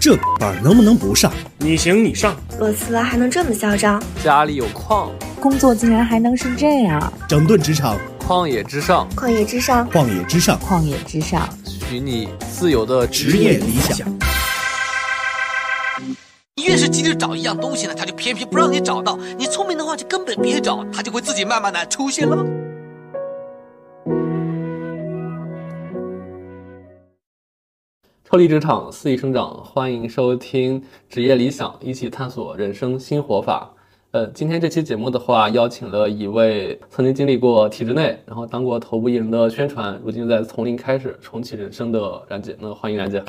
这班能不能不上？你行你上。裸辞还能这么嚣张？家里有矿，工作竟然还能是这样？整顿职场，旷野之上，旷野之上，旷野之上，旷野之上，许你自由的职业理想。你越是急着找一样东西呢，他就偏偏不让你找到。你聪明的话，就根本别找，他就会自己慢慢的出现了。脱离职场，肆意生长。欢迎收听职业理想，一起探索人生新活法。呃，今天这期节目的话，邀请了一位曾经经历过体制内，然后当过头部艺人的宣传，如今在从零开始重启人生的冉姐。那欢迎冉姐。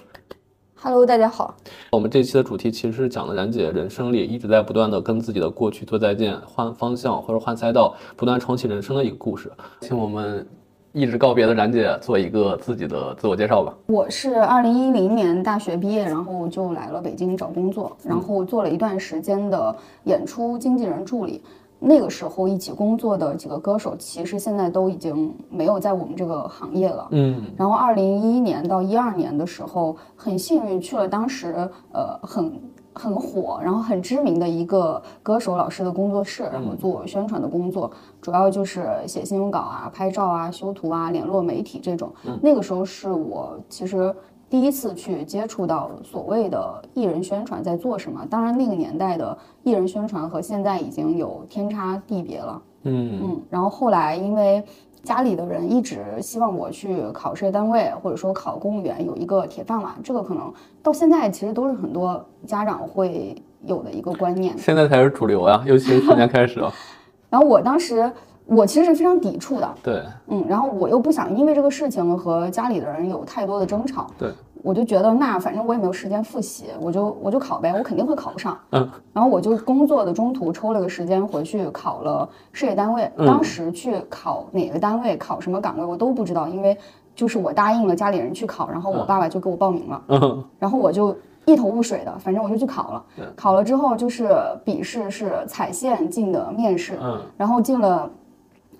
Hello，大家好。我们这期的主题其实是讲了冉姐人生里一直在不断的跟自己的过去做再见，换方向或者换赛道，不断重启人生的一个故事。请我们一直告别的冉姐做一个自己的自我介绍吧。我是二零一零年大学毕业，然后就来了北京找工作，然后做了一段时间的演出经纪人助理。那个时候一起工作的几个歌手，其实现在都已经没有在我们这个行业了。嗯，然后二零一一年到一二年的时候，很幸运去了当时呃很很火，然后很知名的一个歌手老师的工作室，然后做宣传的工作，主要就是写新闻稿啊、拍照啊、修图啊、联络媒体这种。那个时候是我其实。第一次去接触到所谓的艺人宣传在做什么，当然那个年代的艺人宣传和现在已经有天差地别了。嗯嗯，然后后来因为家里的人一直希望我去考事业单位，或者说考公务员，有一个铁饭碗，这个可能到现在其实都是很多家长会有的一个观念。现在才是主流呀，尤其是去年开始。然后我当时我其实是非常抵触的，对，嗯，然后我又不想因为这个事情和家里的人有太多的争吵，对，我就觉得那反正我也没有时间复习，我就我就考呗，我肯定会考不上，嗯，然后我就工作的中途抽了个时间回去考了事业单位，嗯当时去考哪个单位考什么岗位我都不知道，因为就是我答应了家里人去考，然后我爸爸就给我报名了，嗯然后我就一头雾水的，反正我就去考了。考了之后就是笔试是踩线进的面试，嗯然后进了。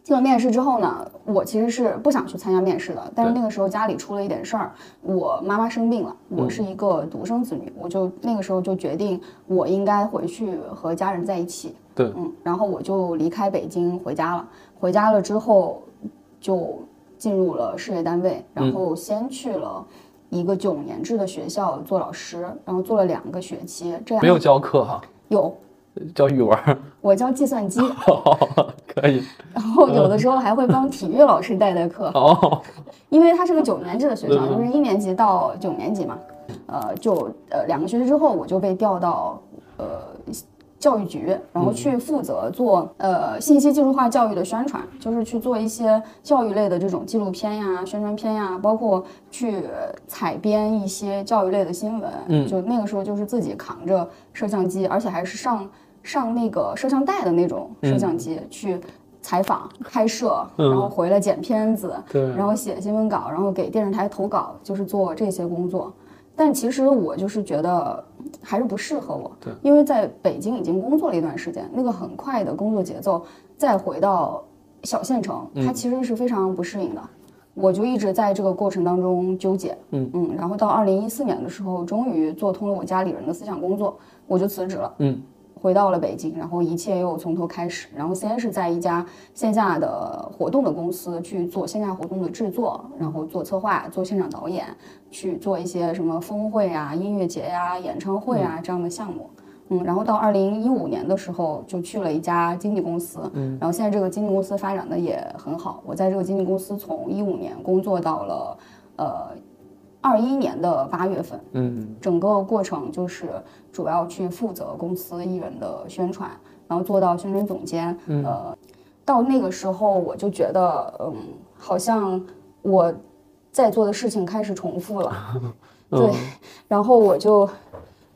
进了面试之后呢，我其实是不想去参加面试的，但是那个时候家里出了一点事儿，我妈妈生病了，我是一个独生子女，我就那个时候就决定我应该回去和家人在一起，对，嗯，然后我就离开北京回家了。回家了之后，就进入了事业单位，然后先去了一个九年制的学校做老师，然后做了两个学期。这样没有教课哈，有教语文。我教计算机，可以。然后有的时候还会帮体育老师带带课，哦，因为它是个九年制的学校，嗯就是一年级到九年级嘛。呃，就呃两个学期之后，我就被调到呃教育局，然后去负责做呃信息技术化教育的宣传，就是去做一些教育类的这种纪录片呀、宣传片呀，包括去采编一些教育类的新闻。嗯就那个时候就是自己扛着摄像机，而且还是上上那个摄像带的那种摄像机、去。采访、拍摄，嗯然后回来剪片子，对然后写新闻稿，然后给电视台投稿，就是做这些工作。但其实我就是觉得嗯还是不适合我，对，因为在北京已经工作了一段时间，那个很快的工作节奏，再回到小县城，它其实是非常不适应的。我就一直在这个过程当中纠结，嗯嗯，然后到二零一四年的时候，终于做通了我家里人的思想工作，我就辞职了，嗯，回到了北京，然后一切又从头开始。然后先是在一家线下的活动的公司去做线下活动的制作，然后做策划、做现场导演，去做一些什么峰会啊、音乐节呀、演唱会啊这样的项目。嗯，然后到二零一五年的时候，就去了一家经纪公司，嗯，然后现在这个经纪公司发展的也很好。我在这个经纪公司从一五年工作到了，呃，二一年的八月份，嗯整个过程就是主要去负责公司艺人的宣传，然后做到宣传总监。呃，到那个时候我就觉得，嗯，好像我在做的事情开始重复了，对，然后我就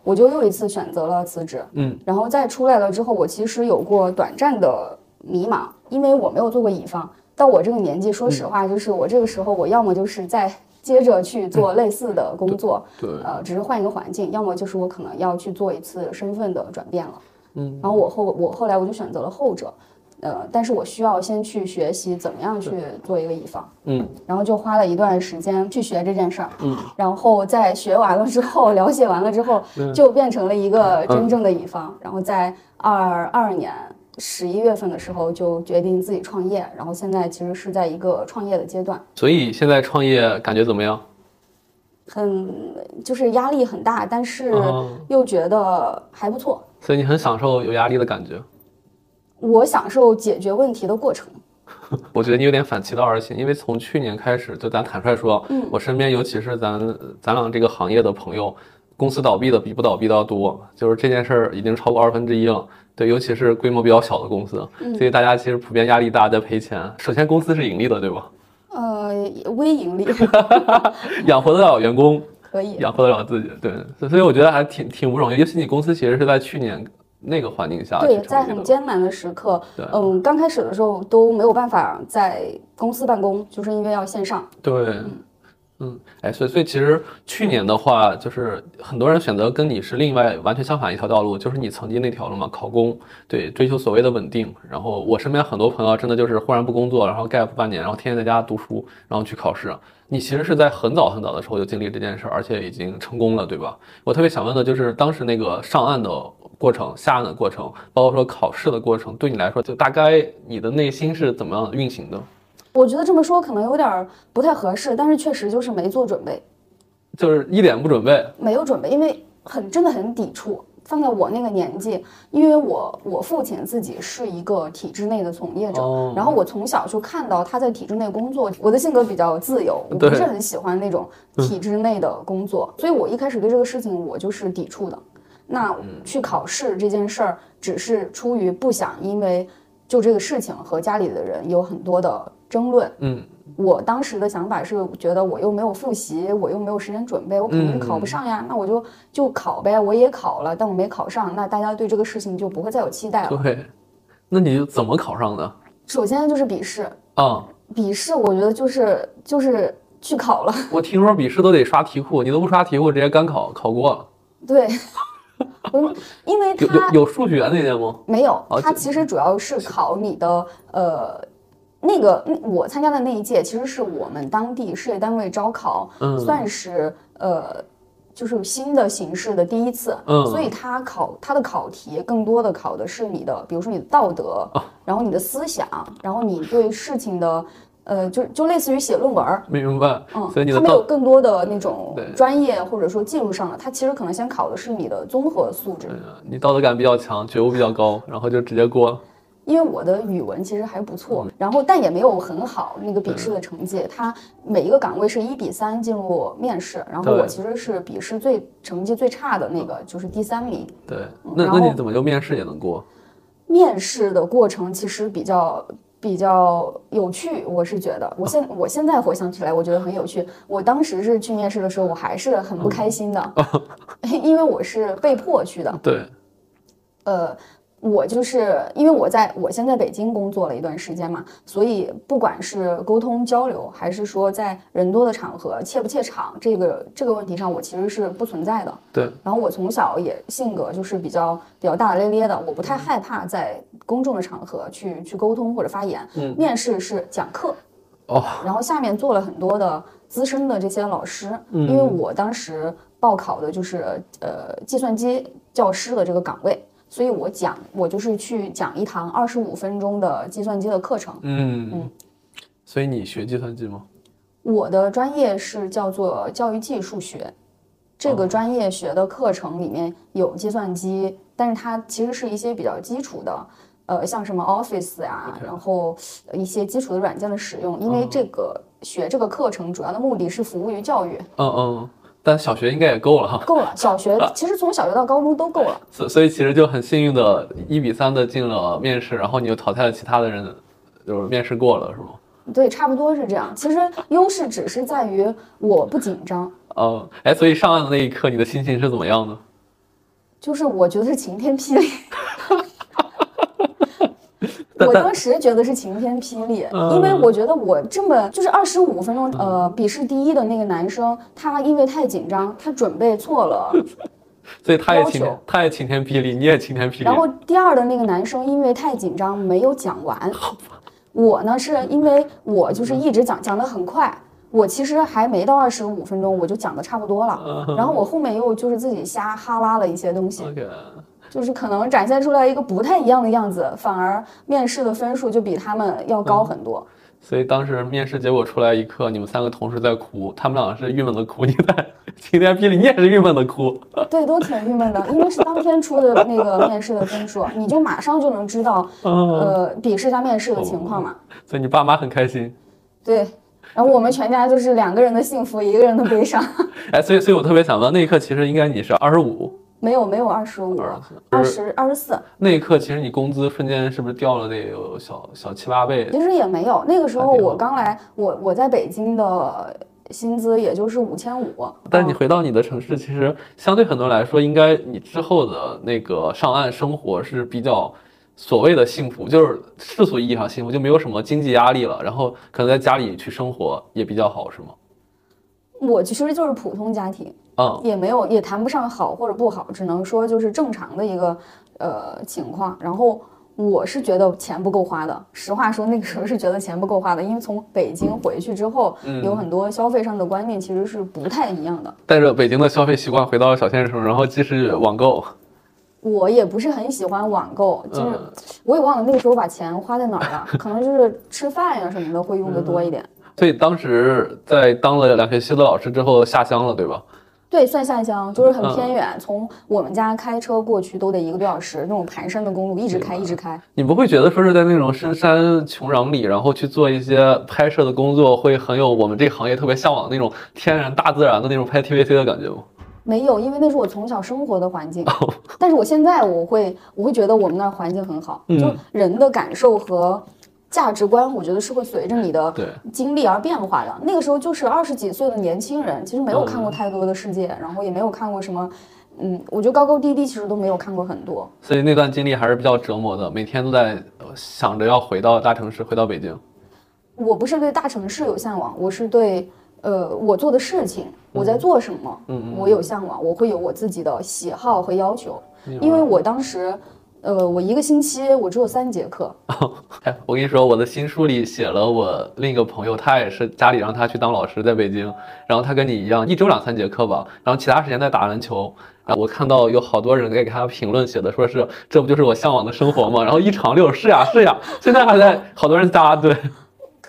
我就又一次选择了辞职。嗯，然后再出来了之后，我其实有过短暂的迷茫，因为我没有做过乙方。到我这个年纪，说实话，就是我这个时候，我要么就是在接着去做类似的工作，对呃，只是换一个环境；要么就是我可能要去做一次身份的转变了。嗯，然后我后我后来我就选择了后者。呃，但是我需要先去学习怎么样去做一个乙方，嗯然后就花了一段时间去学这件事儿，嗯，然后在学完了之后，了解完了之后，就变成了一个真正的乙方，然后在二二年。十一月份的时候就决定自己创业，然后现在其实是在一个创业的阶段，所以现在创业感觉怎么样？很就是压力很大，但是哦又觉得还不错。所以你很享受有压力的感觉。我享受解决问题的过程。我觉得你有点反其道而行，因为从去年开始，就咱坦率说，嗯我身边尤其是咱咱俩这个行业的朋友，公司倒闭的比不倒闭的要多，就是这件事儿已经超过二分之一了。对，尤其是规模比较小的公司，嗯所以大家其实普遍压力大，在赔钱。首先，公司是盈利的，对吧？呃，微盈利 养活得了员工，可以。养活得了自己，对，所以我觉得还挺挺不容易。尤其你公司其实是在去年那个环境下对，在很艰难的时刻，嗯，刚开始的时候都没有办法在公司办公，就是因为要线上。对，嗯，哎，所以所以其实去年的话，就是很多人选择跟你是另外完全相反一条道路，就是你曾经那条路嘛，考公，对，追求所谓的稳定。然后我身边很多朋友真的就是忽然不工作，然后 gap 半年，然后天天在家读书，然后去考试。你其实是在很早很早的时候就经历这件事儿，而且已经成功了，对吧？我特别想问的就是当时那个上岸的过程、下岸的过程，包括说考试的过程，对你来说，就大概你的内心是怎么样运行的？我觉得这么说可能有点儿不太合适，但是确实就是没做准备，就是一点不准备，没有准备，因为很真的很抵触。放在我那个年纪，因为我我父亲自己是一个体制内的从业者，哦然后我从小就看到他在体制内工作。我的性格比较自由，我不是很喜欢那种体制内的工作，所以我一开始对这个事情我就是抵触的。那去考试这件事儿，只是出于不想因为就这个事情和家里的人有很多的争论。嗯。我当时的想法是觉得我又没有复习，我又没有时间准备，我肯定是考不上呀。那我就就考呗，我也考了，但我没考上，那大家对这个事情就不会再有期待了。对，那你怎么考上的？首先就是笔试，啊、笔试我觉得就是就是去考了，我听说笔试都得刷题库，你都不刷题库，直接干考考过了。对，我因为有它有有数学那些吗？没有哦，它其实主要是考你的呃。那个那我参加的那一届，其实是我们当地事业单位招考，嗯算是呃，就是新的形式的第一次，嗯所以它考它的考题更多的考的是你的，比如说你的道德，哦然后你的思想，然后你对事情的，呃，就就类似于写论文儿，明白。嗯，所以你的它没有更多的那种专业或者说技术上的，它其实可能先考的是你的综合素质。你道德感比较强，觉悟比较高，然后就直接过了。因为我的语文其实还不错，嗯然后但也没有很好那个笔试的成绩。它每一个岗位是一比三进入面试，然后我其实是笔试最成绩最差的那个，就是第三名。对，那那你怎么就面试也能过？面试的过程其实比较比较有趣，我是觉得，我现我现在回想起来，我觉得很有趣。我当时是去面试的时候，我还是很不开心的，因为我是被迫去的。对，呃，我就是因为我在我先在北京工作了一段时间嘛，所以不管是沟通交流，还是说在人多的场合怯不怯场，这个这个问题上，我其实是不存在的。对，然后我从小也性格就是比较比较大大咧咧的，我不太害怕在公众的场合去去沟通或者发言。嗯面试是讲课，哦，然后下面做了很多的资深的这些老师，嗯因为我当时报考的就是呃计算机教师的这个岗位，所以我讲我就是去讲一堂二十五分钟的计算机的课程。嗯。嗯。所以你学计算机吗？我的专业是叫做教育技术学，这个专业学的课程里面有计算机，但是它其实是一些比较基础的。呃，像什么 Office 呀、OK 然后呃一些基础的软件的使用，因为这个学这个课程主要的目的是服务于教育，嗯嗯，但小学应该也够了哈。够了。小学其实从小学到高中都够了。所所以其实就很幸运的，一比三的进了面试，然后你又淘汰了其他的人，就是面试过了，是吗？对，差不多是这样。其实优势只是在于我不紧张，嗯，哎，所以上岸的那一刻，你的心情是怎么样的？就是我觉得是晴天霹雳。我当时觉得是晴天霹雳，嗯因为我觉得我这么就是二十五分钟，呃，笔试第一的那个男生，他因为太紧张，他准备错了 所以他也晴他也晴天霹雳，你也晴天霹雳。然后第二的那个男生因为太紧张没有讲完，我呢是因为我就是一直讲讲的很快，我其实还没到二十五分钟我就讲的差不多了，然后我后面又就是自己瞎哈拉了一些东西就是可能展现出来一个不太一样的样子，反而面试的分数就比他们要高很多。所以当时面试结果出来一刻，你们三个同时在哭，他们两个是郁闷的哭，你在晴天霹雳，你也是郁闷的哭。对，都挺郁闷的，因为是当天出的那个面试的分数，你就马上就能知道，呃，笔试加面试的情况嘛。所以你爸妈很开心。对，然后我们全家就是两个人的幸福，一个人的悲伤。哎，所以所以我特别想问，那一刻其实应该你是二十五，没有没有二十五，二十二十四，那一刻其实你工资瞬间是不是掉了得有小小七八倍？其实也没有。那个时候我刚来，我我在北京的薪资也就是五千五，但是你回到你的城市，其实相对很多人来说，应该你之后的那个上岸生活是比较所谓的幸福，就是世俗意义上幸福，就没有什么经济压力了，然后可能在家里去生活也比较好，是吗？我其实就是普通家庭，嗯，也没有也谈不上好或者不好，只能说就是正常的一个呃情况。然后我是觉得钱不够花的，实话说那个时候是觉得钱不够花的，因为从北京回去之后，有很多消费上的观念其实是不太一样的。带着北京的消费习惯回到了小县城，然后继续网购。我也不是很喜欢网购，就是嗯我也忘了那个时候把钱花在哪儿了，可能就是吃饭呀什么的会用的多一点。所以当时在当了两学期的老师之后下乡了，对吧？对，算下乡，就是很嗯偏远，从我们家开车过去都得一个多小时，那种盘山的公路一直开一直开。你不会觉得说是在那种深山穷壤里，然后去做一些拍摄的工作，会很有我们这个行业特别向往的那种天然大自然的那种拍 TVC 的感觉吗？没有，因为那是我从小生活的环境。哦但是我现在我会，我会觉得我们那儿环境很好，嗯就人的感受和价值观，我觉得是会随着你的经历而变化的。那个时候就是二十几岁的年轻人，其实没有看过嗯太多的世界，然后也没有看过什么，嗯，我觉得高高低低其实都没有看过很多。所以那段经历还是比较折磨的，每天都在呃想着要回到大城市，回到北京。我不是对大城市有向往，我是对呃我做的事情，我在做什么，嗯我有向往，我会有我自己的喜好和要求，因为我当时。呃，我一个星期我只有三节课，哎，我跟你说，我的新书里写了我另一个朋友，他也是家里让他去当老师，在北京，然后他跟你一样，一周两三节课吧，然后其他时间在打篮球。然后我看到有好多人给他评论写的，说是这不就是我向往的生活吗？然后一长六是呀是呀，现在还在好多人扎堆，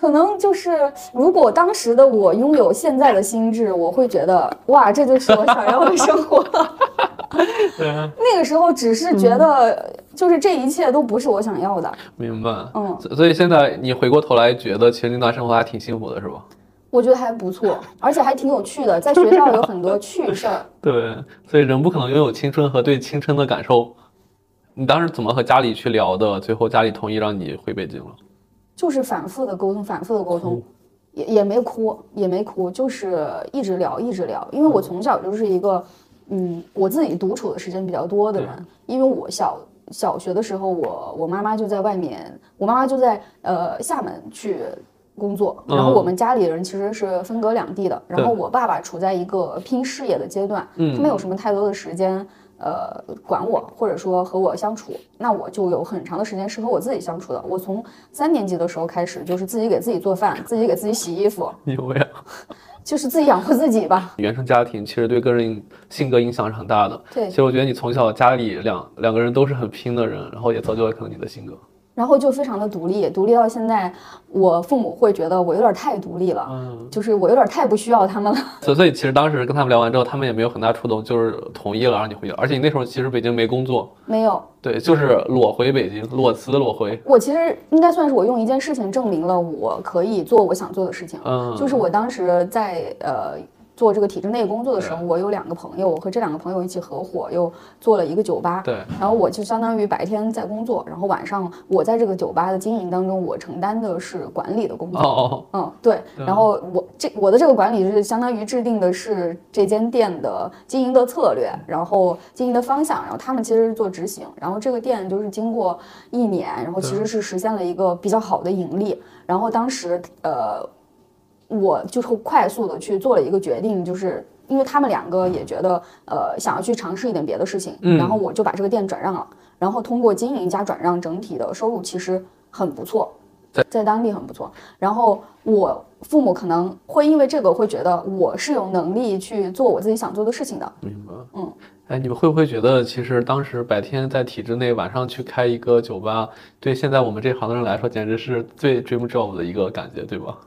可能就是如果当时的我拥有现在的心智，我会觉得哇，这就是我想要的生活。那个时候只是觉得，就是这一切都不是我想要的。明白。嗯，所所以现在你回过头来觉得，其实那段生活还挺幸福的，是吧？我觉得还不错，而且还挺有趣的，在学校有很多趣事儿。对，所以人不可能拥有青春和对青春的感受。你当时怎么和家里去聊的？最后家里同意让你回北京了。就是反复的沟通，反复的沟通，也也没哭，也没哭，就是一直聊，一直聊。因为我从小就是一个，嗯，我自己独处的时间比较多的人。因为我小小学的时候，我我妈妈就在外面，我妈妈就在呃厦门去工作，然后嗯我们家里人其实是分隔两地的。然后我爸爸处在一个拼事业的阶段，嗯他没有什么太多的时间。呃，管我或者说和我相处，那我就有很长的时间是和我自己相处的。我从三年级的时候开始，就是自己给自己做饭，自己给自己洗衣服，有呀。就是自己养活自己吧。原生家庭其实对个人性格影响是很大的。对其实我觉得你从小家里两两个人都是很拼的人，然后也造就了可能你的性格。然后就非常的独立，独立到现在，我父母会觉得我有点太独立了，嗯，就是我有点太不需要他们了。所以所以其实当时跟他们聊完之后，他们也没有很大触动，就是同意了让你回去。而且你那时候其实北京没工作，没有，对，就是裸回北京，裸辞裸回。我其实应该算是我用一件事情证明了我可以做我想做的事情。嗯，就是我当时在呃做这个体制内工作的时候，我有两个朋友，我和这两个朋友一起合伙又做了一个酒吧。对，然后我就相当于白天在工作，然后晚上我在这个酒吧的经营当中，我承担的是管理的工作。哦哦，嗯，对。然后我这我的这个管理是相当于制定的是这间店的经营的策略，然后经营的方向，然后他们其实是做执行。然后这个店就是经过一年，然后其实是实现了一个比较好的盈利。然后当时呃，我就是快速的去做了一个决定，就是。因为他们两个也觉得呃想要去尝试一点别的事情，嗯然后我就把这个店转让了，然后通过经营加转让，整体的收入其实很不错在，在当地很不错。然后我父母可能会因为这个会觉得我是有能力去做我自己想做的事情的，明白。嗯，哎，你们会不会觉得，其实当时白天在体制内，晚上去开一个酒吧，对现在我们这行的人来说，简直是最 dream job 的一个感觉，对吧？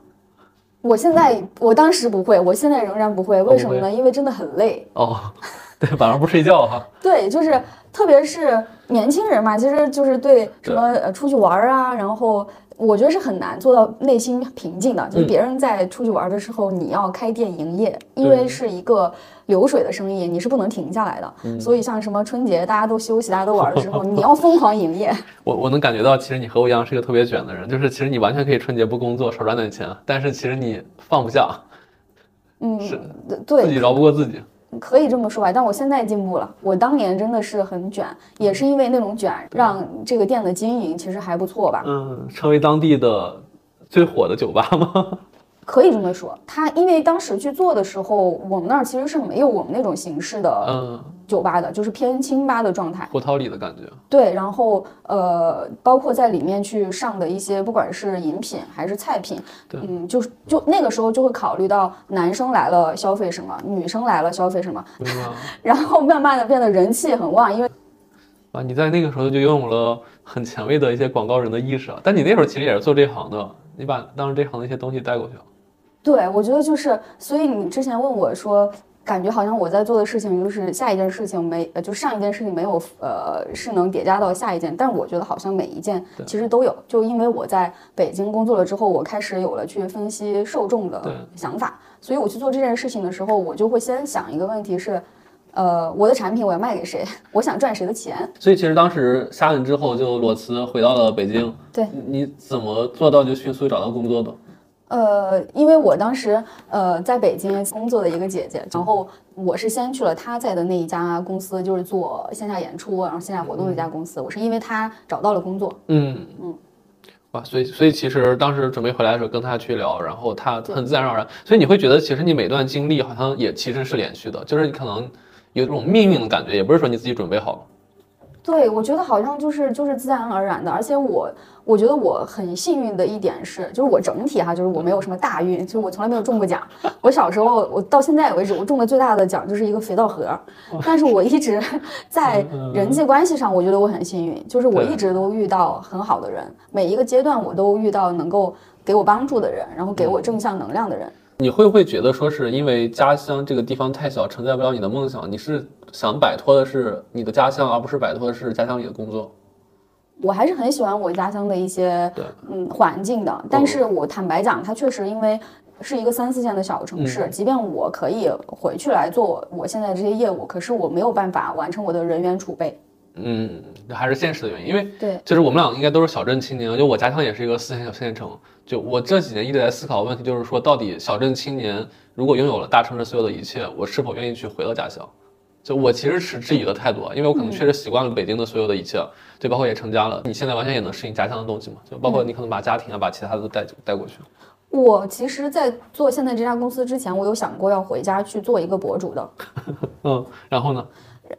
我现在我当时不会，我现在仍然不会，为什么呢？因为真的很累。哦，对，晚上不睡觉哈。对，就是特别是年轻人嘛，其实就是对什么呃出去玩儿啊，然后我觉得是很难做到内心平静的。就是嗯别人在出去玩儿的时候，你要开店营业，因为是一个流水的生意，你是不能停下来的。嗯所以像什么春节大家都休息、大家都玩儿的时候，你要疯狂营业。我我能感觉到，其实你和我一样是个特别卷的人，就是其实你完全可以春节不工作，少赚点钱，但是其实你放不下，嗯，是对，自己饶不过自己。可以这么说吧，但我现在进步了。我当年真的是很卷，也是因为那种卷，让这个店的经营其实还不错吧。嗯，成为当地的最火的酒吧吗？可以这么说，他因为当时去做的时候，我们那儿其实是没有我们那种形式的嗯，酒吧的，就是偏清吧的状态。胡桃里的感觉。对，然后呃，包括在里面去上的一些，不管是饮品还是菜品，对嗯，就是就那个时候就会考虑到男生来了消费什么，女生来了消费什么，明白 然后慢慢的变得人气很旺，因为啊，你在那个时候就拥有了很前卫的一些广告人的意识啊。但你那时候其实也是做这行的，你把当时这行的一些东西带过去了。对，我觉得就是，所以你之前问我说，感觉好像我在做的事情就是下一件事情没，呃，就上一件事情没有，呃，是能叠加到下一件，但我觉得好像每一件其实都有。就因为我在北京工作了之后，我开始有了去分析受众的想法，所以我去做这件事情的时候，我就会先想一个问题是，呃，我的产品我要卖给谁？我想赚谁的钱？所以其实当时下任之后就裸辞回到了北京。对你你怎么做到就迅速找到工作的？呃，因为我当时呃在北京工作的一个姐姐，然后我是先去了她在的那一家公司，就是做线下演出，然后线下活动的一家公司。我是因为她找到了工作，嗯嗯。哇，所以所以其实当时准备回来的时候跟她去聊，然后她很自然而然，所以你会觉得其实你每段经历好像也其实是连续的，就是你可能有这种命运的感觉，也不是说你自己准备好了。对我觉得好像就是就是自然而然的，而且我我觉得我很幸运的一点是，就是我整体哈，就是我没有什么大运，就是我从来没有中过奖。我小时候，我到现在为止，我中的最大的奖就是一个肥皂盒，但是我一直 在人际关系上，我觉得我很幸运，就是我一直都遇到很好的人，每一个阶段我都遇到能够给我帮助的人，然后给我正向能量的人。你会不会觉得说是因为家乡这个地方太小，承载不了你的梦想？你是想摆脱的是你的家乡，而不是摆脱的是家乡里的工作？我还是很喜欢我家乡的一些对嗯环境的，但是我坦白讲，它确实因为是一个三四线的小城市，嗯即便我可以回去来做我现在这些业务，可是我没有办法完成我的人员储备。嗯，还是现实的原因，因为对就是我们俩应该都是小镇青年，就我家乡也是一个四线小县城。就我这几年一直在思考问题，就是说到底小镇青年如果拥有了大城市所有的一切，我是否愿意去回到家乡？就我其实持质疑的态度啊，因为我可能确实习惯了北京的所有的一切，就包括也成家了，你现在完全也能适应家乡的东西嘛，就包括你可能把家庭啊，把其他的都带带过去。我其实，在做现在这家公司之前，我有想过要回家去做一个博主的，嗯，然后呢？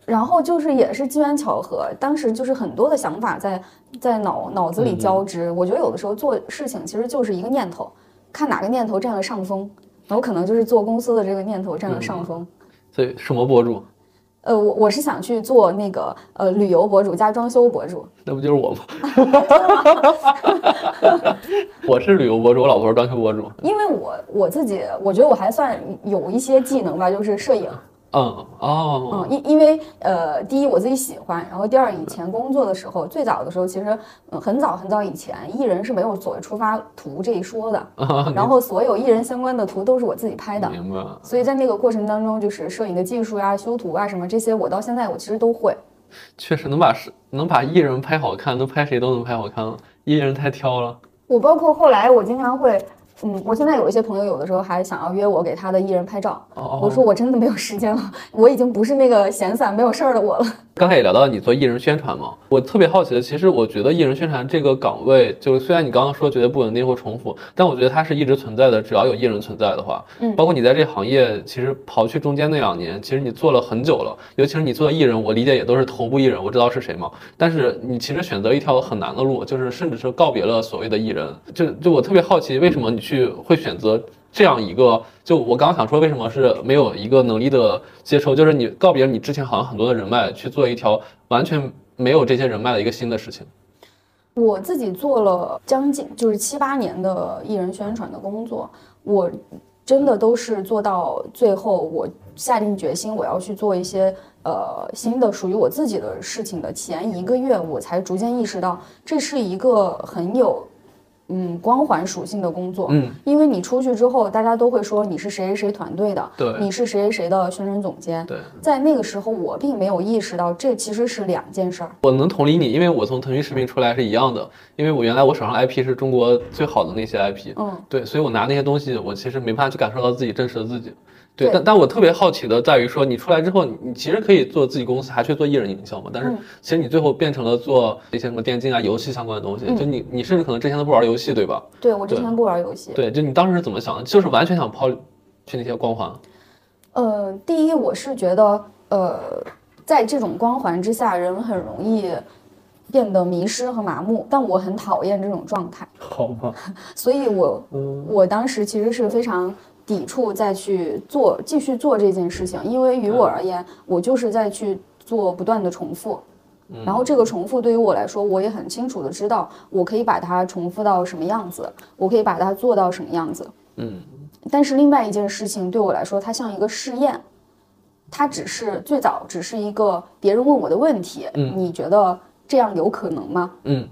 然后就是也是机缘巧合，当时就是很多的想法在在脑脑子里交织。我觉得有的时候做事情其实就是一个念头，看哪个念头占了上风，然后可能就是做公司的这个念头占了上风。所以什么博主？呃，我我是想去做那个呃旅游博主加装修博主，那不就是我吗？我是旅游博主，我老婆是装修博主。因为我我自己我觉得我还算有一些技能吧，就是摄影。嗯哦，嗯，因因为呃，第一我自己喜欢，然后第二以前工作的时候，最早的时候其实嗯很早很早以前，艺人是没有所谓出发图这一说的，啊，然后所有艺人相关的图都是我自己拍的。明白。所以在那个过程当中，就是摄影的技术呀、修图啊什么这些，我到现在我其实都会。确实能把是能把艺人拍好看，能拍谁都能拍好看了。艺人太挑了。我包括后来我经常会嗯，我现在有一些朋友，有的时候还想要约我给他的艺人拍照，哦我说我真的没有时间了，我已经不是那个闲散没有事儿的我了。刚才也聊到你做艺人宣传嘛，我特别好奇的，其实我觉得艺人宣传这个岗位，就是虽然你刚刚说觉得不稳定或重复，但我觉得它是一直存在的。只要有艺人存在的话，嗯包括你在这行业，其实刨去中间那两年，其实你做了很久了。尤其是你做的艺人，我理解也都是头部艺人，我知道是谁嘛。但是你其实选择一条很难的路，就是甚至是告别了所谓的艺人。就就我特别好奇，为什么你去会选择这样一个？就我刚刚想说，为什么是没有一个能力的接受？就是你告别你之前好像很多的人脉，去做一条完全没有这些人脉的一个新的事情。我自己做了将近就是七八年的艺人宣传的工作，我真的都是做到最后，我下定决心我要去做一些呃新的属于我自己的事情的前一个月，我才逐渐意识到这是一个很有嗯光环属性的工作。嗯，因为你出去之后，大家都会说你是谁谁谁团队的，对你是谁谁谁的宣传总监。对，在那个时候，我并没有意识到这其实是两件事儿。我能同理你，因为我从腾讯视频出来是一样的，因为我原来我手上 IP 是中国最好的那些 IP，嗯，对，所以我拿那些东西，我其实没办法去感受到自己真实的自己。对，但但我特别好奇的在于说，你出来之后，你你其实可以做自己公司，还去做艺人营销嘛？但是嗯其实你最后变成了做一些什么电竞啊、游戏相关的东西，嗯就你你甚至可能之前都不玩游戏，对吧？对我之前不玩游戏。对，就你当时是怎么想的？就是完全想抛去那些光环。呃，第一，我是觉得，呃，在这种光环之下，人很容易变得迷失和麻木，但我很讨厌这种状态，好吧，所以我嗯我当时其实是非常抵触再去做继续做这件事情，因为于我而言，我就是在去做不断的重复。然后这个重复对于我来说，我也很清楚的知道，我可以把它重复到什么样子，我可以把它做到什么样子。嗯，但是另外一件事情对我来说，它像一个试验，它只是最早只是一个别人问我的问题，嗯你觉得这样有可能吗？嗯，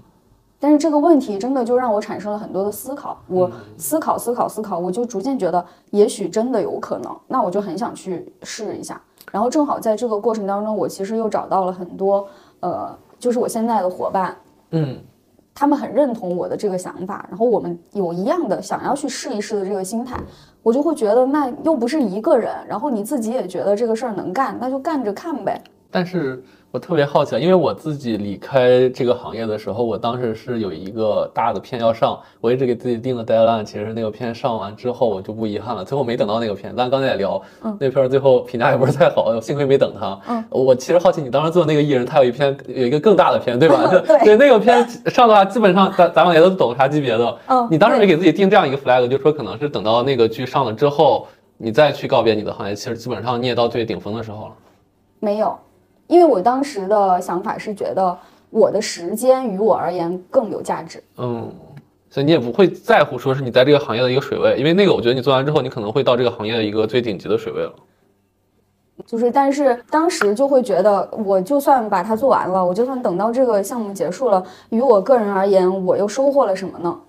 但是这个问题真的就让我产生了很多的思考，我思考思考思考，我就逐渐觉得也许真的有可能，那我就很想去试一下。然后正好在这个过程当中，我其实又找到了很多呃，就是我现在的伙伴，嗯，他们很认同我的这个想法，然后我们有一样的想要去试一试的这个心态，我就会觉得那又不是一个人，然后你自己也觉得这个事儿能干，那就干着看呗。但是我特别好奇，啊，因为我自己离开这个行业的时候，我当时是有一个大的片要上，我一直给自己定的 deadline，其实那个片上完之后我就不遗憾了，最后没等到那个片。咱刚才也聊，嗯那片儿最后评价也不是太好，幸亏没等它。嗯，我其实好奇你当时做那个艺人，他有一篇有一个更大的片，对吧？对那个片上的话，基本上咱咱们也都懂啥级别的。嗯你当时没给自己定这样一个 flag，就说可能是等到那个剧上了之后，你再去告别你的行业，其实基本上你也到最顶峰的时候了。没有，因为我当时的想法是觉得我的时间于我而言更有价值。嗯，所以你也不会在乎说是你在这个行业的一个水位，因为那个我觉得你做完之后，你可能会到这个行业的一个最顶级的水位了。就是，但是当时就会觉得，我就算把它做完了，我就算等到这个项目结束了，于我个人而言，我又收获了什么呢？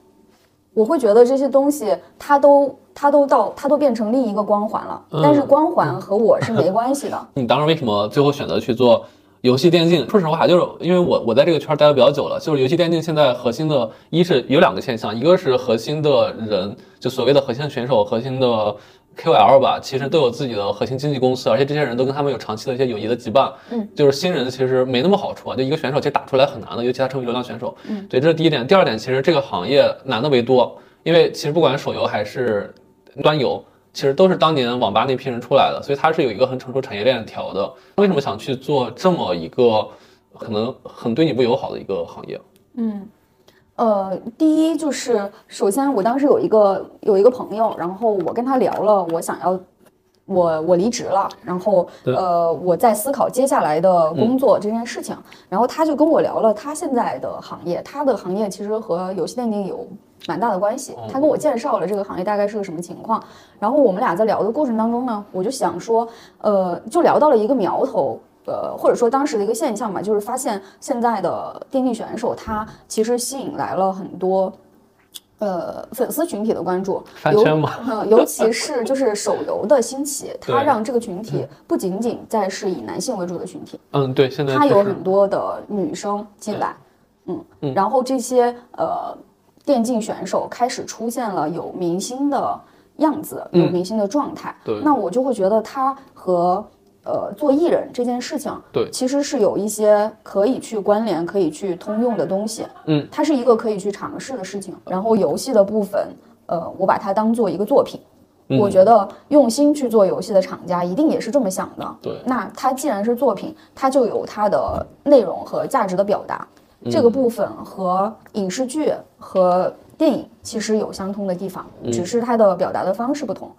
我会觉得这些东西，它都它都到它都变成另一个光环了，但是光环和我是没关系的。你当时为什么最后选择去做游戏电竞？说实话，就是因为我我在这个圈儿待的比较久了，就是游戏电竞现在核心的一是有两个现象，一个是核心的人，就所谓的核心选手、核心的 KOL 吧，其实都有自己的核心经纪公司，而且这些人都跟他们有长期的一些友谊的羁绊。嗯，就是新人其实没那么好处啊，就一个选手其实打出来很难的，尤其他成为流量选手。嗯，对，这是第一点。第二点，其实这个行业难的为多，因为其实不管手游还是端游，其实都是当年网吧那批人出来的，所以它是有一个很成熟产业链条的。为什么想去做这么一个可能很对你不友好的一个行业？嗯，呃，第一就是，首先我当时有一个有一个朋友，然后我跟他聊了，我想要。我我离职了，然后呃，我在思考接下来的工作这件事情，然后他就跟我聊了他现在的行业，他的行业其实和游戏电竞有蛮大的关系，他跟我介绍了这个行业大概是个什么情况，然后我们俩在聊的过程当中呢，我就想说，呃，就聊到了一个苗头，呃，或者说当时的一个现象嘛，就是发现现在的电竞选手他其实吸引来了很多。呃，粉丝群体的关注，尤呃，尤其是就是手游的兴起，它让这个群体不仅仅再是以男性为主的群体，嗯，对，现在它有很多的女生进来，嗯，然后这些呃电竞选手开始出现了有明星的样子，有明星的状态，对。那我就会觉得他和呃做艺人这件事情，对其实是有一些可以去关联、可以去通用的东西，嗯，它是一个可以去尝试的事情。然后游戏的部分，呃，我把它当做一个作品。嗯我觉得用心去做游戏的厂家一定也是这么想的。对那它既然是作品，它就有它的内容和价值的表达。这个部分和影视剧和电影其实有相通的地方，只是它的表达的方式不同，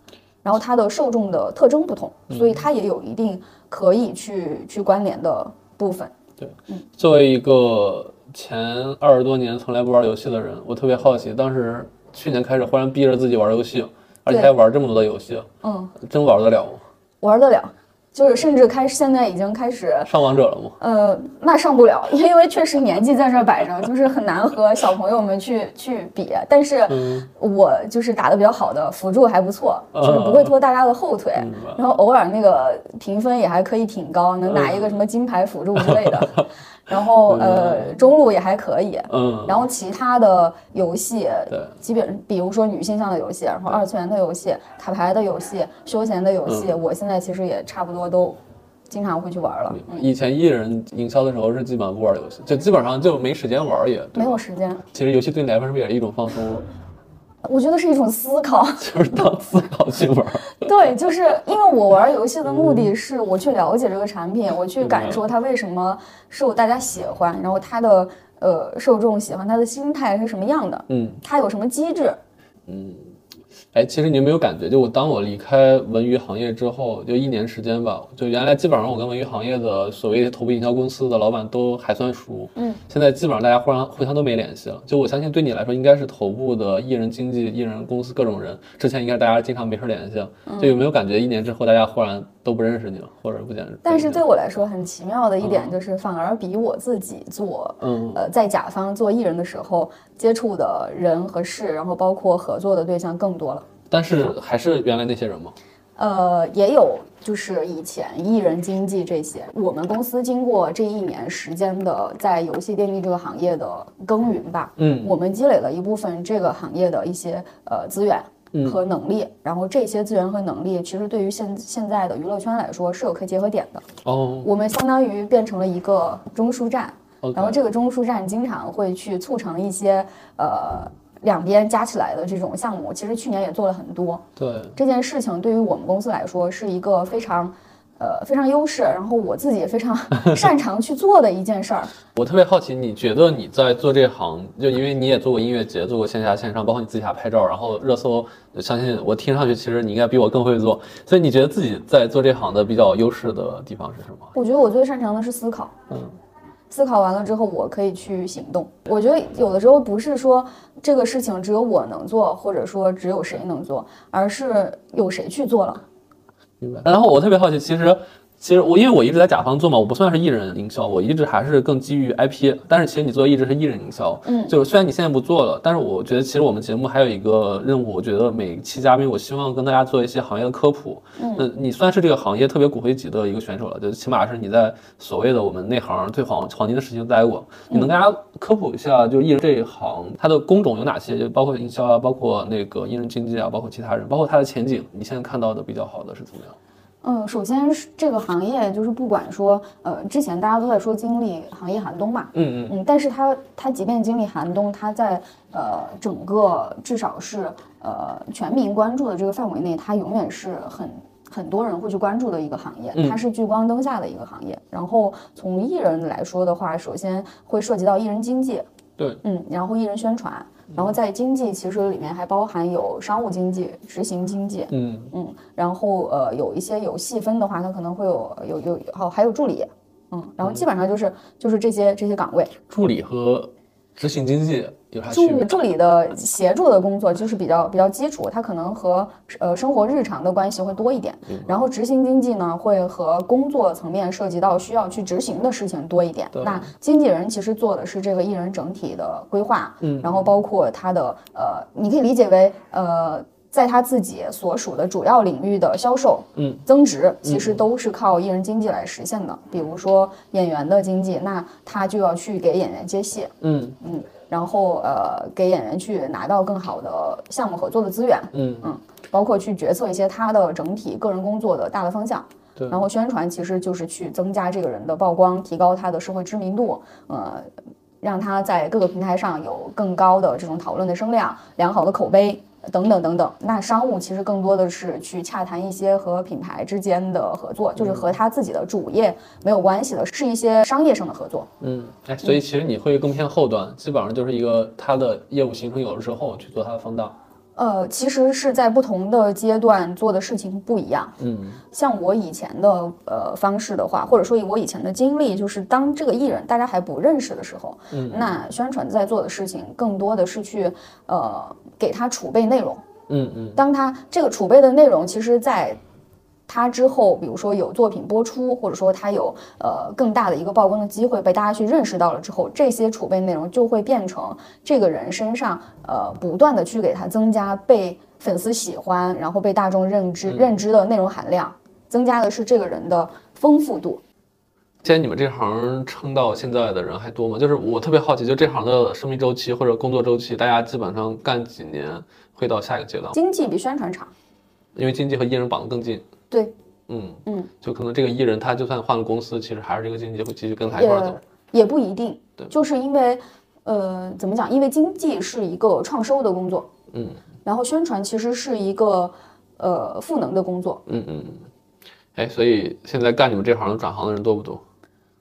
然后它的受众的特征不同，所以它也有一定可以去去关联的部分。对作为一个前二十多年从来不玩游戏的人，我特别好奇，当时去年开始忽然逼着自己玩游戏，而且还玩这么多的游戏，嗯，真玩得了吗？玩得了，就是甚至开始现在已经开始上王者了吗？呃，那上不了，因为确实年纪在这儿摆着，就是很难和小朋友们去去比。但是我就是打的比较好的，辅助还不错，就是不会拖大家的后腿。然后偶尔那个评分也还可以挺高，能拿一个什么金牌辅助之类的。然后呃，中路也还可以。嗯，然后其他的游戏，对基本比如说女性向的游戏，然后二次元的游戏、卡牌的游戏、休闲的游戏，嗯我现在其实也差不多都经常会去玩了。嗯以前艺人营销的时候是基本上不玩游戏，就基本上就没时间玩也。没有时间，其实游戏对你来说是不是也是一种放松？我觉得是一种思考。就是当思考去玩。对，就是因为我玩游戏的目嗯的是我去了解这个产品，我去感受它为什么受大家喜欢，然后它的呃受众喜欢它的心态是什么样的，嗯，它有什么机制。哎，其实你有没有感觉，就我当我离开文娱行业之后，就一年时间吧，就原来基本上我跟文娱行业的所谓头部营销公司的老板都还算熟，嗯，现在基本上大家忽然互相都没联系了。就我相信对你来说，应该是头部的艺人经纪、艺人公司各种人，之前应该大家经常没事联系。就有没有感觉一年之后大家忽然都不认识你了，或者不见？但是对我来说很奇妙的一点就是，反而比我自己做，嗯呃，在甲方做艺人的时候接触的人和事，然后包括合作的对象更多了。但是还是原来那些人吗？呃，也有就是以前艺人经纪这些，我们公司经过这一年时间的在游戏电竞这个行业的耕耘吧，嗯。我们积累了一部分这个行业的一些呃资源和能力，然后这些资源和能力，其实对于现现在的娱乐圈来说是有可结合点的。哦。我们相当于变成了一个中枢站，然后这个中枢站经常会去促成一些呃两边加起来的这种项目。其实去年也做了很多，对，这件事情对于我们公司来说是一个非常呃非常优势，然后我自己也非常 擅长去做的一件事儿。我特别好奇，你觉得你在做这行，就因为你也做过音乐节，做过线下线上，包括你自己还拍照，然后热搜，相信我听上去其实你应该比我更会做，所以你觉得自己在做这行的比较优势的地方是什么？我觉得我最擅长的是思考。嗯，思考完了之后，我可以去行动。我觉得有的时候不是说这个事情只有我能做，或者说只有谁能做，而是有谁去做了。明白。然后我特别好奇，其实其实我因为我一直在甲方做嘛，我不算是艺人营销，我一直还是更基于 IP。但是其实你做的一直是艺人营销，嗯就是虽然你现在不做了，但是我觉得其实我们节目还有一个任务，我觉得每期嘉宾，我希望跟大家做一些行业的科普。嗯那你算是这个行业特别骨灰级的一个选手了，就起码是你在所谓的我们内行最黄黄金的时期待过，你能跟大家科普一下，就是艺人这一行它的工种有哪些？就包括营销啊，包括那个艺人经纪啊，包括其他人，包括它的前景，你现在看到的比较好的是怎么样？嗯，首先是这个行业，就是不管说，呃，之前大家都在说经历行业寒冬嘛，嗯嗯。嗯，但是它它即便经历寒冬，它在呃整个至少是呃全民关注的这个范围内，它永远是很很多人会去关注的一个行业，它是聚光灯下的一个行业。然后从艺人来说的话，首先会涉及到艺人经济，对，嗯，然后艺人宣传，然后在经济其实里面还包含有商务经济、执行经济，嗯嗯，然后呃有一些有细分的话，它可能会有有有好还有助理，嗯，然后基本上就是就是这些这些岗位，助理和执行经济？助助理的协助的工作就是比较比较基础，它可能和呃生活日常的关系会多一点。然后执行经济呢，会和工作层面涉及到需要去执行的事情多一点。那经纪人其实做的是这个艺人整体的规划，嗯，然后包括他的呃，你可以理解为呃。在他自己所属的主要领域的销售，嗯，增值其实都是靠艺人经济来实现的。比如说演员的经济，那他就要去给演员接戏，嗯然后呃给演员去拿到更好的项目合作的资源，嗯。嗯，包括去决策一些他的整体个人工作的大的方向。对。然后宣传其实就是去增加这个人的曝光，提高他的社会知名度，呃，让他在各个平台上有更高的这种讨论的声量、良好的口碑等等等等。那商务其实更多的是去洽谈一些和品牌之间的合作，就是和他自己的主业没有关系的，是一些商业上的合作。嗯，哎，所以其实你会更偏后端，基本上就是一个他的业务形成有了之后去做他的放大。呃，其实是在不同的阶段做的事情不一样。嗯像我以前的呃方式的话，或者说以我以前的经历，就是当这个艺人大家还不认识的时候，嗯那宣传在做的事情更多的是去呃给他储备内容。嗯嗯当他这个储备的内容，其实在他之后，比如说有作品播出，或者说他有呃更大的一个曝光的机会被大家去认识到了之后，这些储备内容就会变成这个人身上呃不断的去给他增加被粉丝喜欢，然后被大众认知、认知的内容含量，增加的是这个人的丰富度。既然你们这行撑到现在的人还多吗？就是我特别好奇，就这行的生命周期或者工作周期，大家基本上干几年会到下一个阶段？经济比宣传长，因为经济和艺人绑得更近。对，嗯嗯，就可能这个艺人他就算换了公司，其实还是这个经济会继续跟他一块儿走。也不一定对，就是因为呃怎么讲？因为经济是一个创收的工作，嗯然后宣传其实是一个呃赋能的工作。嗯嗯嗯。哎，所以现在干你们这行的转行的人多不多？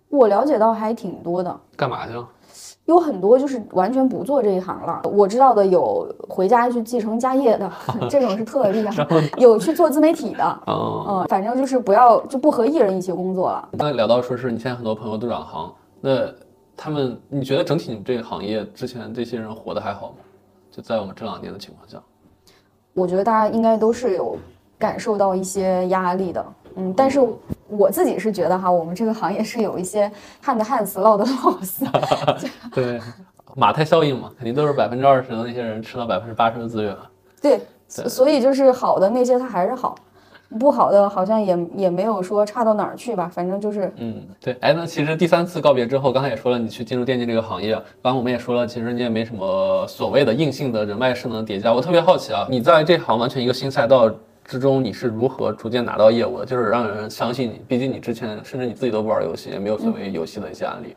我了解到还挺多的，干嘛去了？有很多就是完全不做这一行了。我知道的有回家去继承家业的，这种是特厉害。有去做自媒体的，哦，嗯，反正就是不要就不和艺人一起工作了。刚才聊到说是你现在很多朋友都转行，那他们你觉得整体你们这个行业之前这些人活得还好吗？就在我们这两年的情况下，我觉得大家应该都是有感受到一些压力的，嗯，但是我自己是觉得哈，我们这个行业是有一些旱的旱死，涝的涝死，对，马太效应嘛，肯定都是百分之二十的那些人吃了百分之八十的资源。对，所以就是好的那些它还是好，不好的好像也也没有说差到哪儿去吧，反正就是嗯，对，哎，那其实第三次告别之后，刚才也说了，你去进入电竞这个行业，刚刚我们也说了，其实你也没什么所谓的硬性的人脉势能叠加。我特别好奇啊，你在这行完全一个新赛道之中，你是如何逐渐拿到业务的？就是让人相信你，毕竟你之前甚至你自己都不玩游戏，也没有所谓游戏的一些案例。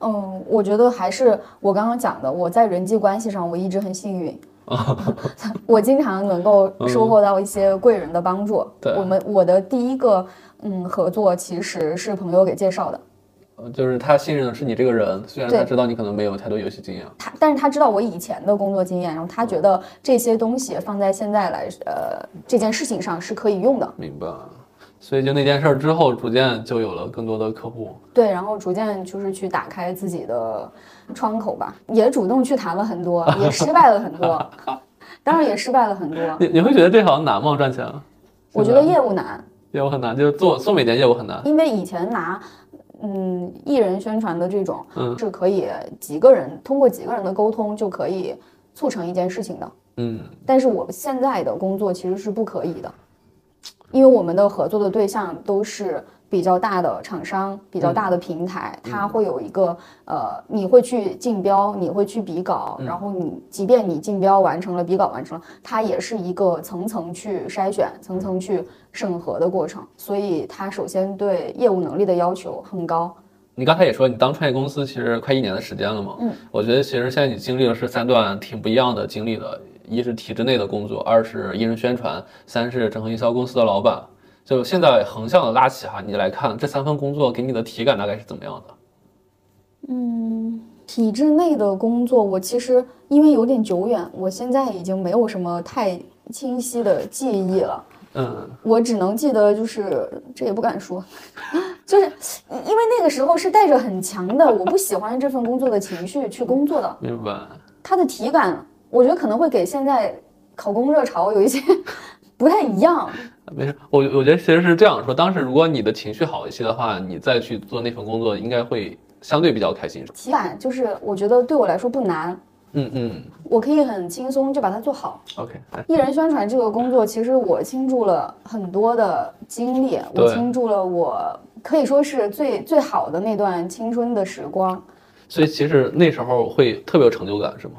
嗯，我觉得还是我刚刚讲的，我在人际关系上我一直很幸运，我经常能够收获到一些贵人的帮助。对我们我的第一个嗯合作其实是朋友给介绍的，呃就是他信任的是你这个人，虽然他知道你可能没有太多游戏经验。他但是他知道我以前的工作经验，然后他觉得这些东西放在现在来呃这件事情上是可以用的。明白。所以就那件事儿之后，逐渐就有了更多的客户。对，然后逐渐就是去打开自己的窗口吧，也主动去谈了很多，也失败了很多，当然也失败了很多。你你会觉得这行难吗？赚钱？我觉得业务难，业务很难，就是做做每件业务很难。因为以前拿嗯艺人宣传的这种嗯。是可以几个人通过几个人的沟通就可以促成一件事情的，嗯。但是我们现在的工作其实是不可以的，因为我们的合作的对象都是比较大的厂商、比较大的平台，它会有一个呃，你会去竞标，你会去比稿，然后你即便你竞标完成了，比稿完成了，它也是一个层层去筛选、层层去审核的过程，所以它首先对业务能力的要求很高。你刚才也说，你当创业公司其实快一年的时间了嘛。嗯，我觉得其实现在你经历的是三段挺不一样的经历的，一是体制内的工作，二是艺人宣传，三是整合营销公司的老板。就现在横向的拉起哈，你来看这三份工作给你的体感大概是怎么样的？嗯，体制内的工作，我其实因为有点久远，我现在已经没有什么太清晰的记忆了。嗯，我只能记得，就是这也不敢说，就是因为那个时候是带着很强的我不喜欢这份工作的情绪去工作的，明白。他的体感，我觉得可能会给现在考公热潮有一些 不太一样。没事，我我觉得其实是这样说，当时如果你的情绪好一些的话，你再去做那份工作，应该会相对比较开心。体感就是我觉得对我来说不难，嗯嗯我可以很轻松就把它做好。，OK，哎艺人宣传这个工作，其实我倾注了很多的精力，我倾注了我可以说是最最好的那段青春的时光。所以其实那时候会特别有成就感，是吗？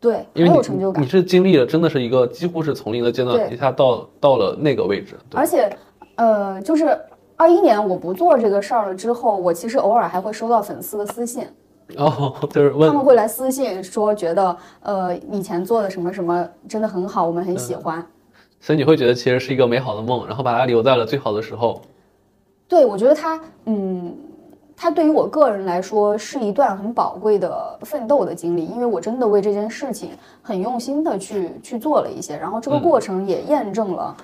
对，因为你很有成就感你。是经历了真的是一个几乎是从零的阶段，一下到到了那个位置。而且，呃，就是二一年我不做这个事儿了之后，我其实偶尔还会收到粉丝的私信，哦，就是问他们会来私信说觉得呃以前做的什么什么真的很好，我们很喜欢。所以你会觉得其实是一个美好的梦，然后把它留在了最好的时候。对，我觉得它，嗯，他对于我个人来说是一段很宝贵的奋斗的经历，因为我真的为这件事情很用心的去去做了一些，然后这个过程也验证了，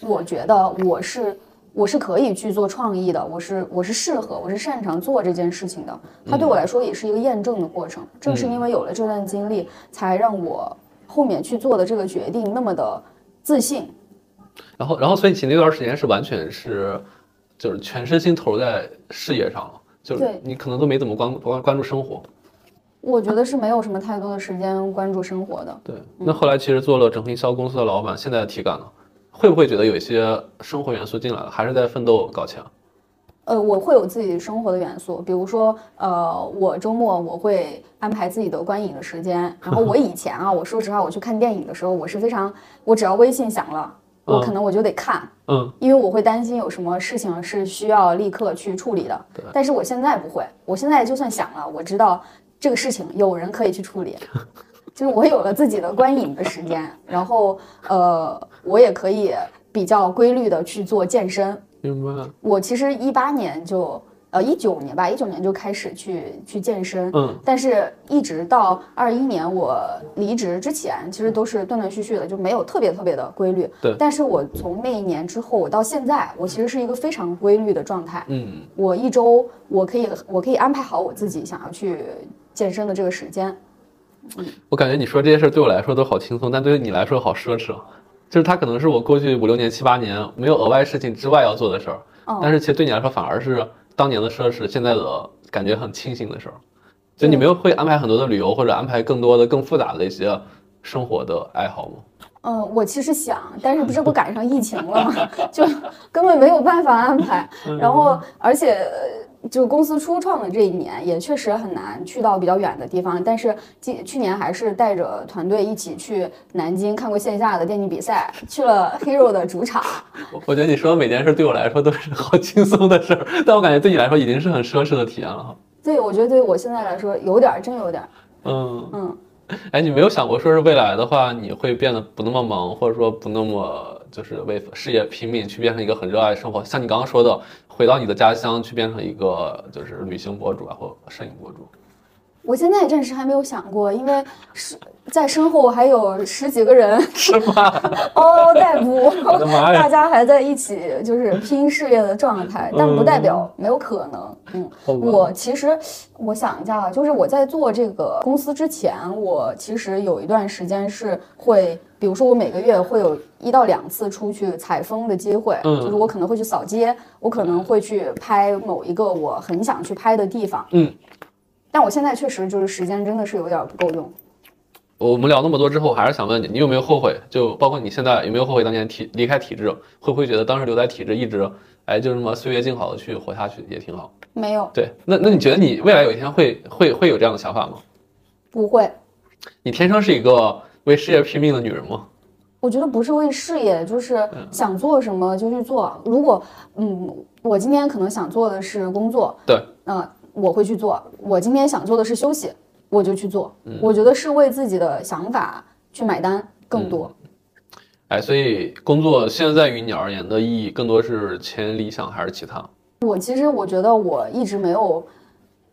我觉得我是我是可以去做创意的，我是我是适合，我是擅长做这件事情的。它对我来说也是一个验证的过程，正是因为有了这段经历，才让我后面去做的这个决定那么的自信。然后，然后，所以其实那段时间是完全是，就是全身心投入在事业上了，就是你可能都没怎么关关关注生活。我觉得是没有什么太多的时间关注生活的。对，那后来其实做了整合营销公司的老板，现在的体感呢，会不会觉得有一些生活元素进来了，还是在奋斗搞钱？呃，我会有自己生活的元素，比如说，呃，我周末我会安排自己的观影的时间。然后我以前啊，我说实话，我去看电影的时候，我是非常，我只要微信响了，我可能我就得看，嗯，因为我会担心有什么事情是需要立刻去处理的。但是我现在不会，我现在就算想了，我知道这个事情有人可以去处理，就是我有了自己的观影的时间，然后呃，我也可以比较规律的去做健身。明白。我其实一八年就呃一九年吧，一九年就开始去去健身，嗯，但是一直到二一年我离职之前，其实都是断断续续的，就没有特别特别的规律。对但是我从那一年之后，我到现在，我其实是一个非常规律的状态。嗯，我一周我可以我可以安排好我自己想要去健身的这个时间。嗯我感觉你说这些事儿对我来说都好轻松，但对于你来说好奢侈。啊。就是它可能是我过去五六年、七八年没有额外事情之外要做的事儿，嗯但是其实对你来说反而是当年的奢侈，现在的感觉很庆幸的事儿。就你没有会安排很多的旅游，或者安排更多的更复杂的一些生活的爱好吗？嗯，我其实想，但是不是不赶上疫情了吗？就根本没有办法安排。然后，而且呃就公司初创的这一年，也确实很难去到比较远的地方。但是今去年还是带着团队一起去南京看过线下的电竞比赛，去了 Hero 的主场。我我觉得你说的每件事对我来说都是好轻松的事儿，但我感觉对你来说已经是很奢侈的体验了哈。对，我觉得对我现在来说有点儿，真有点儿。嗯嗯，哎，你没有想过说是未来的话，你会变得不那么忙，或者说不那么就是为事业拼命，去变成一个很热爱生活，像你刚刚说的，回到你的家乡去变成一个就是旅行博主啊，或摄影博主。我现在暂时还没有想过，因为是在身后还有十几个人是吗？嗷嗷待哺，大家还在一起就是拼事业的状态，但不代表没有可能。嗯，我其实我想一下啊，就是我在做这个公司之前，我其实有一段时间是会，比如说我每个月会有一到两次出去采风的机会，嗯就是我可能会去扫街，我可能会去拍某一个我很想去拍的地方。嗯，但我现在确实就是时间真的是有点不够用。我们聊那么多之后，还是想问你，你有没有后悔？就包括你现在有没有后悔当年体离开体制？会不会觉得当时留在体制一直，哎，就这么岁月静好的去活下去也挺好？没有，对，那那你觉得你未来有一天会会会有这样的想法吗？不会。你天生是一个为事业拼命的女人吗？我觉得不是为事业，就是想做什么就去做。如果嗯，我今天可能想做的是工作，对，那、我会去做。我今天想做的是休息，我就去做。我觉得是为自己的想法去买单更多。哎，所以工作现在于你而言的意义更多是钱、理想还是其他？我其实我觉得我一直没有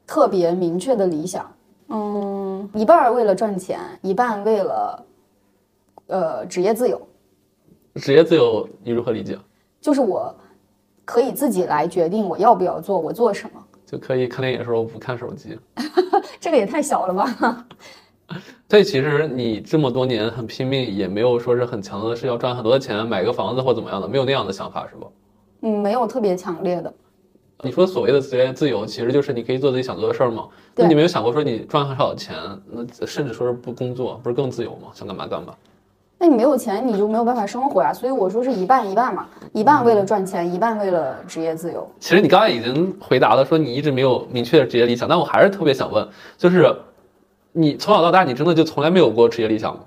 特别明确的理想，嗯，一半儿为了赚钱，一半为了呃职业自由。职业自由你如何理解？就是我可以自己来决定我要不要做，我做什么。就可以看电影的时候不看手机。这个也太小了吧？所以其实你这么多年很拼命，也没有说是很强的是要赚很多的钱买个房子或怎么样的，没有那样的想法是吧？嗯，没有特别强烈的。你说所谓的职业自由，其实就是你可以做自己想做的事儿嘛。那你没有想过说你赚很少的钱，那甚至说是不工作，不是更自由吗？想干嘛干嘛。那你没有钱，你就没有办法生活呀。所以我说是一半一半嘛，一半为了赚钱，一半为了职业自由。其实你刚才已经回答了，说你一直没有明确的职业理想，但我还是特别想问，就是你从小到大，你真的就从来没有过职业理想吗？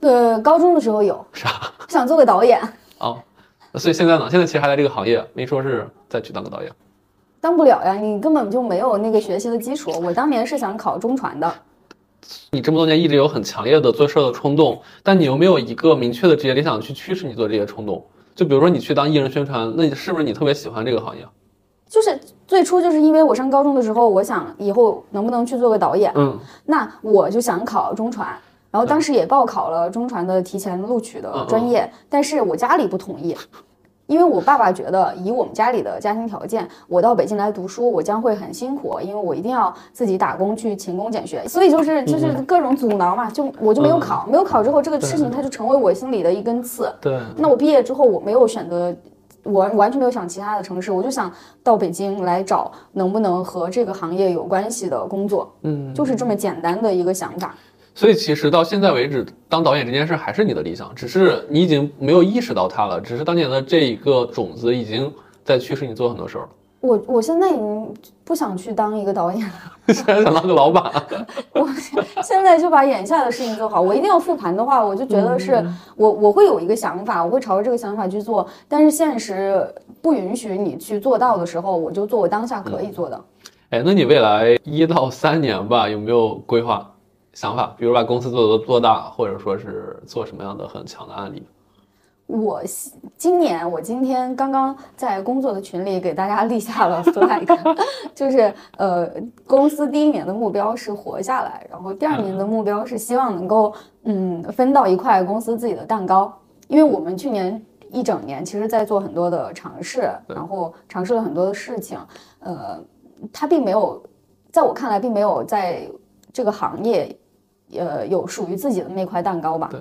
呃，高中的时候有，啥？想做个导演，哦，所以现在呢？现在其实还在这个行业，没说是再去当个导演。当不了呀，你根本就没有那个学习的基础。我当年是想考中传的，你这么多年一直有很强烈的做事的冲动，但你又没有一个明确的职业理想去驱使你做这些冲动。就比如说你去当艺人宣传，那你是不是你特别喜欢这个行业？就是最初就是因为我上高中的时候，我想以后能不能去做个导演，嗯，那我就想考中传，然后当时也报考了中传的提前录取的专业，但是我家里不同意。因为我爸爸觉得，以我们家里的家庭条件，我到北京来读书，我将会很辛苦，因为我一定要自己打工去勤工俭学，所以就是就是各种阻挠嘛，就我就没有考，没有考之后，这个事情它就成为我心里的一根刺。对。那我毕业之后，我没有选择，我完全没有想其他的城市，我就想到北京来找能不能和这个行业有关系的工作，嗯，就是这么简单的一个想法。所以其实到现在为止，当导演这件事还是你的理想，只是你已经没有意识到它了。只是当年的这一个种子已经在驱使你做很多事儿了。我我现在已经不想去当一个导演了，现在想当个老板。我现在就把眼下的事情做好。我一定要复盘的话，我就觉得是我我会有一个想法，我会朝着这个想法去做。但是现实不允许你去做到的时候，我就做我当下可以做的。哎，那你未来一到三年吧，有没有规划？想法，比如把公司做做做大，或者说是做什么样的很强的案例。我今年，我今天刚刚在工作的群里给大家立下了 flag，就是呃，公司第一年的目标是活下来，然后第二年的目标是希望能够嗯分到一块公司自己的蛋糕。因为我们去年一整年其实在做很多的尝试，然后尝试了很多的事情，呃，它并没有，在我看来并没有在这个行业。呃，有属于自己的那块蛋糕吧？对，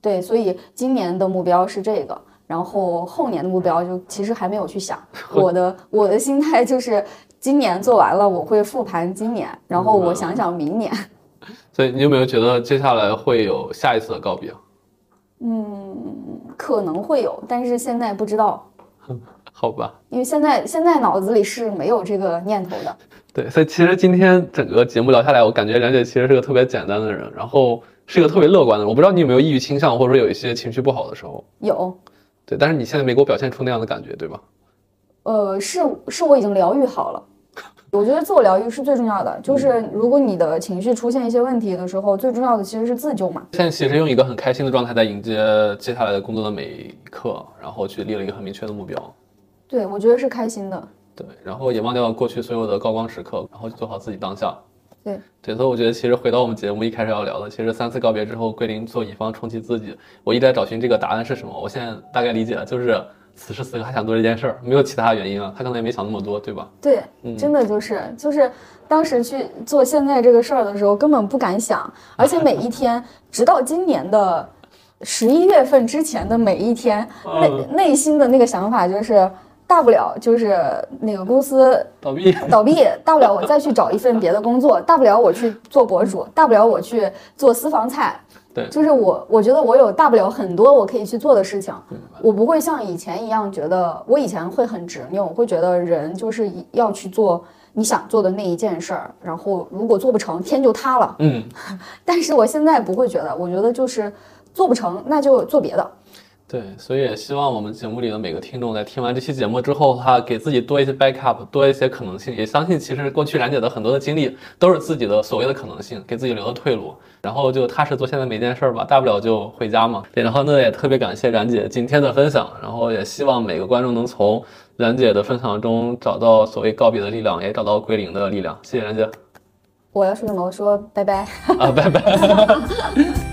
对，所以今年的目标是这个，然后后年的目标就其实还没有去想。我的我的心态就是今年做完了，我会复盘今年，然后我想想明年。所以你有没有觉得接下来会有下一次的告别？嗯，可能会有，但是现在不知道。好吧，因为现在现在脑子里是没有这个念头的。对，所以其实今天整个节目聊下来，我感觉梁姐其实是个特别简单的人，然后是一个特别乐观的人。我不知道你有没有抑郁倾向，或者说有一些情绪不好的时候。有。对，但是你现在没给我表现出那样的感觉，对吧？呃，是是我已经疗愈好了。我觉得自我疗愈是最重要的，就是如果你的情绪出现一些问题的时候，最重要的其实是自救嘛。现在其实用一个很开心的状态在迎接接下来的工作的每一刻，然后去立了一个很明确的目标。对，我觉得是开心的。对，然后也忘掉过去所有的高光时刻，然后做好自己当下。对对，所以我觉得其实回到我们节目一开始要聊的，其实三次告别之后，桂林做乙方重启自己，我一直在找寻这个答案是什么。我现在大概理解了，就是此时此刻还想做这件事儿，没有其他原因啊。他可能也没想那么多，对吧？对，真的就是就是当时去做现在这个事儿的时候，根本不敢想，而且每一天，直到今年的十一月份之前的每一天，内内心的那个想法就是。大不了就是那个公司倒闭，倒闭，大不了我再去找一份别的工作，大不了我去做博主，大不了我去做私房菜。对，就是我，我觉得我有大不了很多我可以去做的事情，我不会像以前一样觉得，我以前会很执拗，会觉得人就是要去做你想做的那一件事儿，然后如果做不成，天就塌了。嗯，但是我现在不会觉得，我觉得就是做不成，那就做别的。对，所以也希望我们节目里的每个听众在听完这期节目之后，他给自己多一些 backup，多一些可能性。也相信其实过去冉姐的很多的经历都是自己的所谓的可能性，给自己留的退路，然后就踏实做现在每件事儿吧，大不了就回家嘛。对，然后呢也特别感谢冉姐今天的分享，然后也希望每个观众能从冉姐的分享中找到所谓告别的力量，也找到归零的力量。谢谢冉姐。我要说什么？我说拜拜。啊，拜拜。